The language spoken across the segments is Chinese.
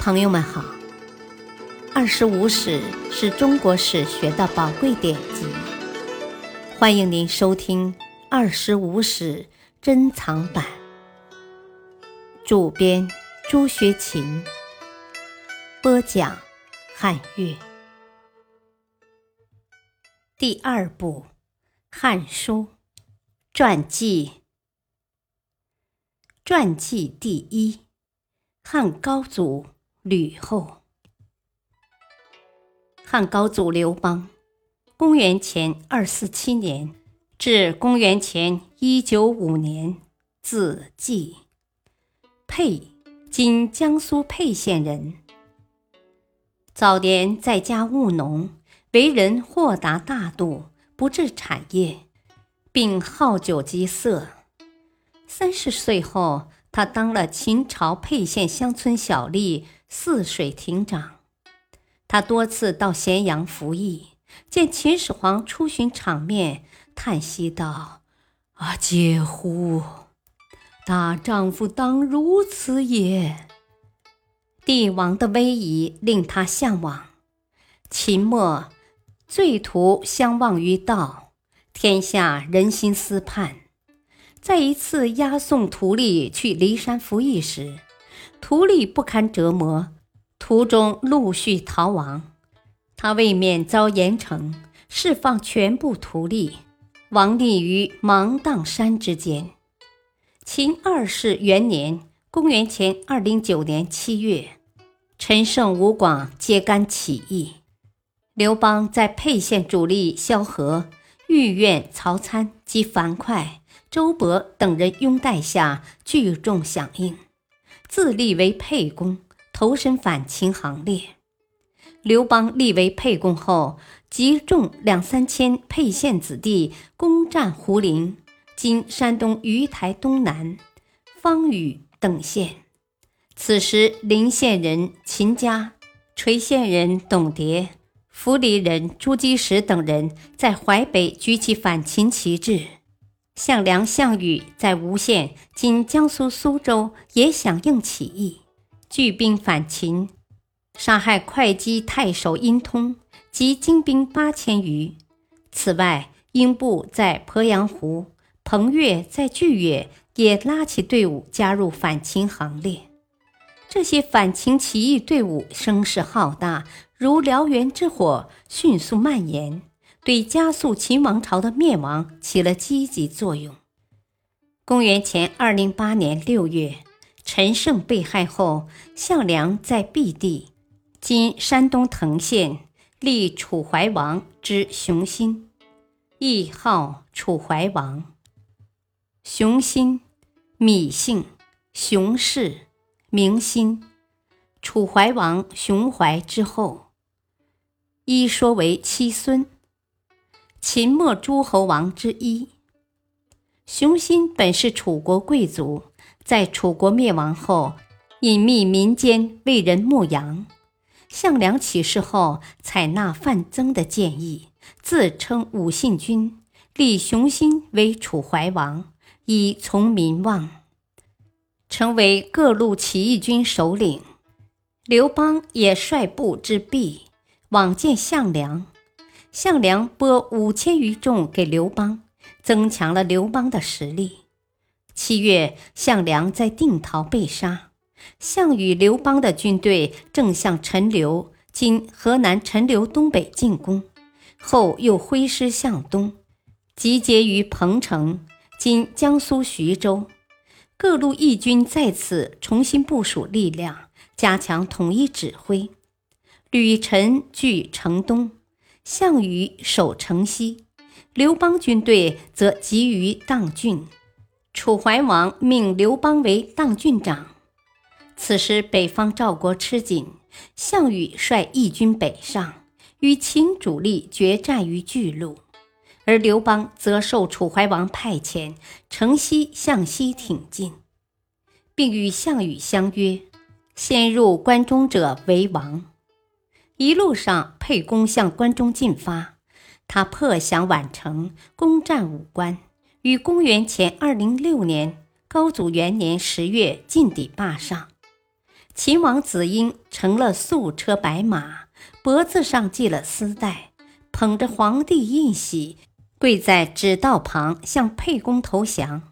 朋友们好，《二十五史》是中国史学的宝贵典籍，欢迎您收听《二十五史珍藏版》，主编朱学勤，播讲汉乐，第二部《汉书》传记，传记第一，汉高祖。吕后，汉高祖刘邦，公元前二四七年至公元前一九五年，字季，沛（今江苏沛县人）。早年在家务农，为人豁达大度，不治产业，并好酒及色。三十岁后，他当了秦朝沛县乡村小吏。泗水亭长，他多次到咸阳服役，见秦始皇出巡场面，叹息道：“啊，嗟乎！大丈夫当如此也。”帝王的威仪令他向往。秦末，罪徒相忘于道，天下人心思叛。在一次押送徒弟去骊山服役时，徒弟不堪折磨，途中陆续逃亡。他为免遭严惩，释放全部徒弟，亡匿于芒砀山之间。秦二世元年（公元前二零九年）七月，陈胜、吴广揭竿起义。刘邦在沛县主力萧何、豫苑曹参及樊哙、周勃等人拥戴下，聚众响应。自立为沛公，投身反秦行列。刘邦立为沛公后，集众两三千沛县子弟攻占胡陵（今山东鱼台东南）、方宇等县。此时，临县人秦嘉、垂县人董蝶、涪陵人朱基石等人在淮北举起反秦旗帜。项梁、项羽在吴县（今江苏苏州）也响应起义，聚兵反秦，杀害会稽太守殷通及精兵八千余。此外，英布在鄱阳湖，彭越在巨越也拉起队伍加入反秦行列。这些反秦起义队伍声势浩大，如燎原之火，迅速蔓延。对加速秦王朝的灭亡起了积极作用。公元前二零八年六月，陈胜被害后，项梁在毕地（今山东滕县）立楚怀王之雄心，谥号楚怀王。雄心，芈姓，熊氏，名心。楚怀王熊怀之后，一说为七孙。秦末诸侯王之一，熊心本是楚国贵族，在楚国灭亡后，隐秘民间为人牧羊。项梁起事后，采纳范增的建议，自称武信君，立熊心为楚怀王，以从民望，成为各路起义军首领。刘邦也率部之弊，往见项梁。项梁拨五千余众给刘邦，增强了刘邦的实力。七月，项梁在定陶被杀。项羽、刘邦的军队正向陈留（今河南陈留东北）进攻，后又挥师向东，集结于彭城（今江苏徐州）。各路义军在此重新部署力量，加强统一指挥。吕陈据城东。项羽守城西，刘邦军队则集于砀郡。楚怀王命刘邦为砀郡长。此时北方赵国吃紧，项羽率义军北上，与秦主力决战于巨鹿，而刘邦则受楚怀王派遣，城西向西挺进，并与项羽相约：先入关中者为王。一路上，沛公向关中进发，他破降宛城，攻占武关，于公元前二零六年高祖元年十月进抵霸上。秦王子婴乘了素车白马，脖子上系了丝带，捧着皇帝印玺，跪在指道旁向沛公投降。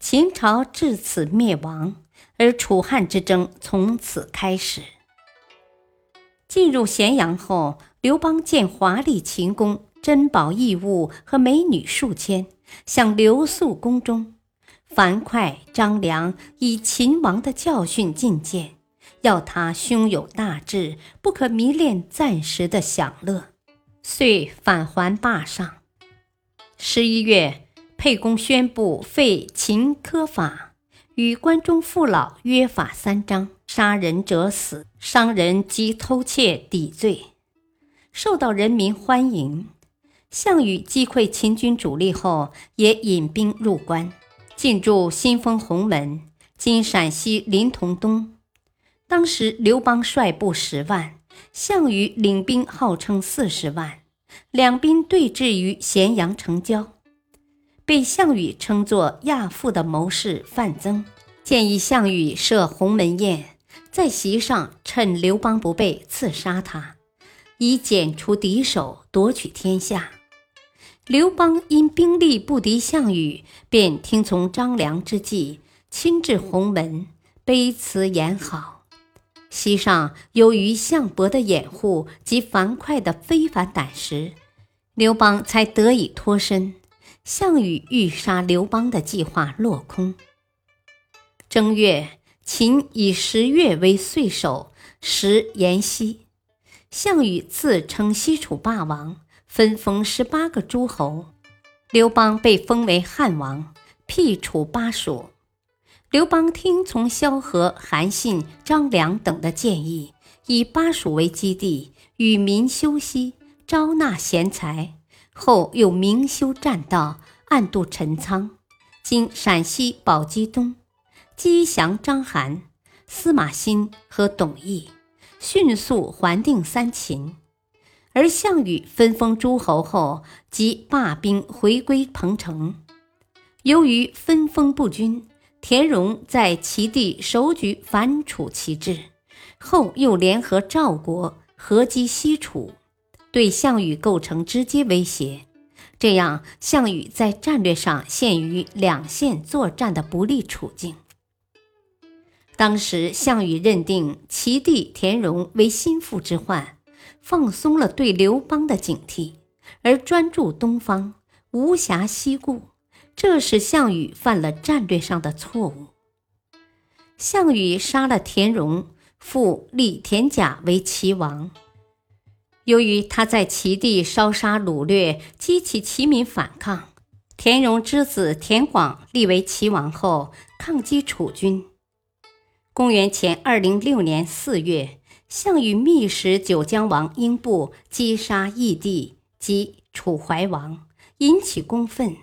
秦朝至此灭亡，而楚汉之争从此开始。进入咸阳后，刘邦见华丽秦宫、珍宝异物和美女数千，想留宿宫中。樊哙、张良以秦王的教训进谏。要他胸有大志，不可迷恋暂时的享乐，遂返还霸上。十一月，沛公宣布废秦科法，与关中父老约法三章：杀人者死，伤人即偷窃抵罪，受到人民欢迎。项羽击溃秦军主力后，也引兵入关，进驻新丰鸿门（今陕西临潼东）。当时刘邦率部十万，项羽领兵号称四十万，两兵对峙于咸阳城郊。被项羽称作亚父的谋士范增，建议项羽设鸿门宴，在席上趁刘邦不备刺杀他，以剪除敌手，夺取天下。刘邦因兵力不敌项羽，便听从张良之计，亲至鸿门，卑辞言好。席上由于项伯的掩护及樊哙的非凡胆识，刘邦才得以脱身。项羽欲杀刘邦的计划落空。正月，秦以十月为岁首，时延熙。项羽自称西楚霸王，分封十八个诸侯。刘邦被封为汉王，辟楚巴蜀。刘邦听从萧何、韩信、张良等的建议，以巴蜀为基地，与民休息，招纳贤才。后又明修栈道，暗度陈仓（今陕西宝鸡东），击降章邯、司马欣和董翳，迅速还定三秦。而项羽分封诸侯后，即罢兵回归彭城。由于分封不均。田荣在齐地首举反楚旗帜，后又联合赵国合击西楚，对项羽构成直接威胁。这样，项羽在战略上陷于两线作战的不利处境。当时，项羽认定齐地田荣为心腹之患，放松了对刘邦的警惕，而专注东方，无暇西顾。这使项羽犯了战略上的错误。项羽杀了田荣，复立田甲为齐王。由于他在齐地烧杀掳掠，激起齐民反抗，田荣之子田广立为齐王后，抗击楚军。公元前二零六年四月，项羽密使九江王英布击杀义帝及楚怀王，引起公愤。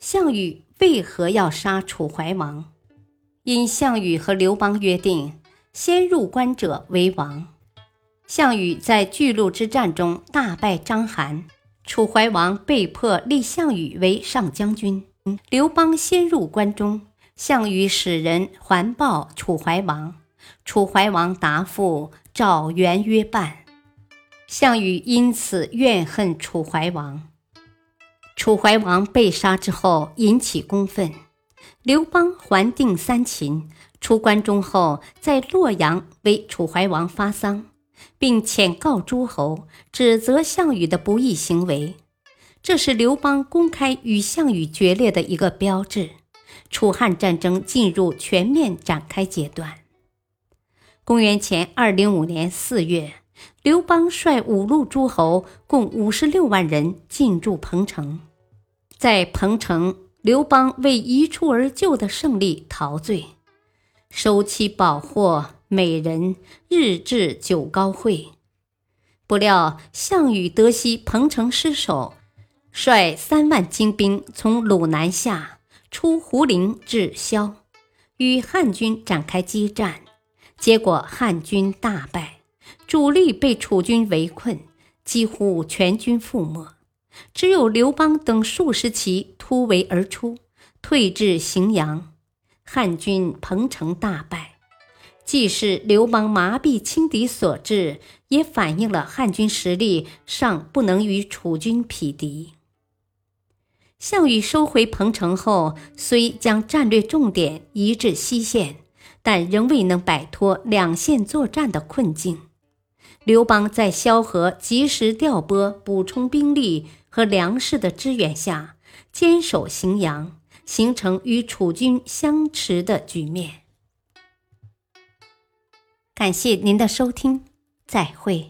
项羽为何要杀楚怀王？因项羽和刘邦约定，先入关者为王。项羽在巨鹿之战中大败章邯，楚怀王被迫立项羽为上将军。刘邦先入关中，项羽使人还报楚怀王，楚怀王答复赵元约伴。项羽因此怨恨楚怀王。楚怀王被杀之后，引起公愤。刘邦还定三秦，出关中后，在洛阳为楚怀王发丧，并遣告诸侯，指责项羽的不义行为。这是刘邦公开与项羽决裂的一个标志。楚汉战争进入全面展开阶段。公元前二零五年四月，刘邦率五路诸侯共五十六万人进驻彭城。在彭城，刘邦为一蹴而就的胜利陶醉，收其宝货、美人，日置酒高会。不料项羽得悉彭城失守，率三万精兵从鲁南下，出胡陵至萧，与汉军展开激战。结果汉军大败，主力被楚军围困，几乎全军覆没。只有刘邦等数十骑突围而出，退至荥阳，汉军彭城大败。既是刘邦麻痹轻敌所致，也反映了汉军实力尚不能与楚军匹敌。项羽收回彭城后，虽将战略重点移至西线，但仍未能摆脱两线作战的困境。刘邦在萧何及时调拨补充兵力和粮食的支援下，坚守荥阳，形成与楚军相持的局面。感谢您的收听，再会。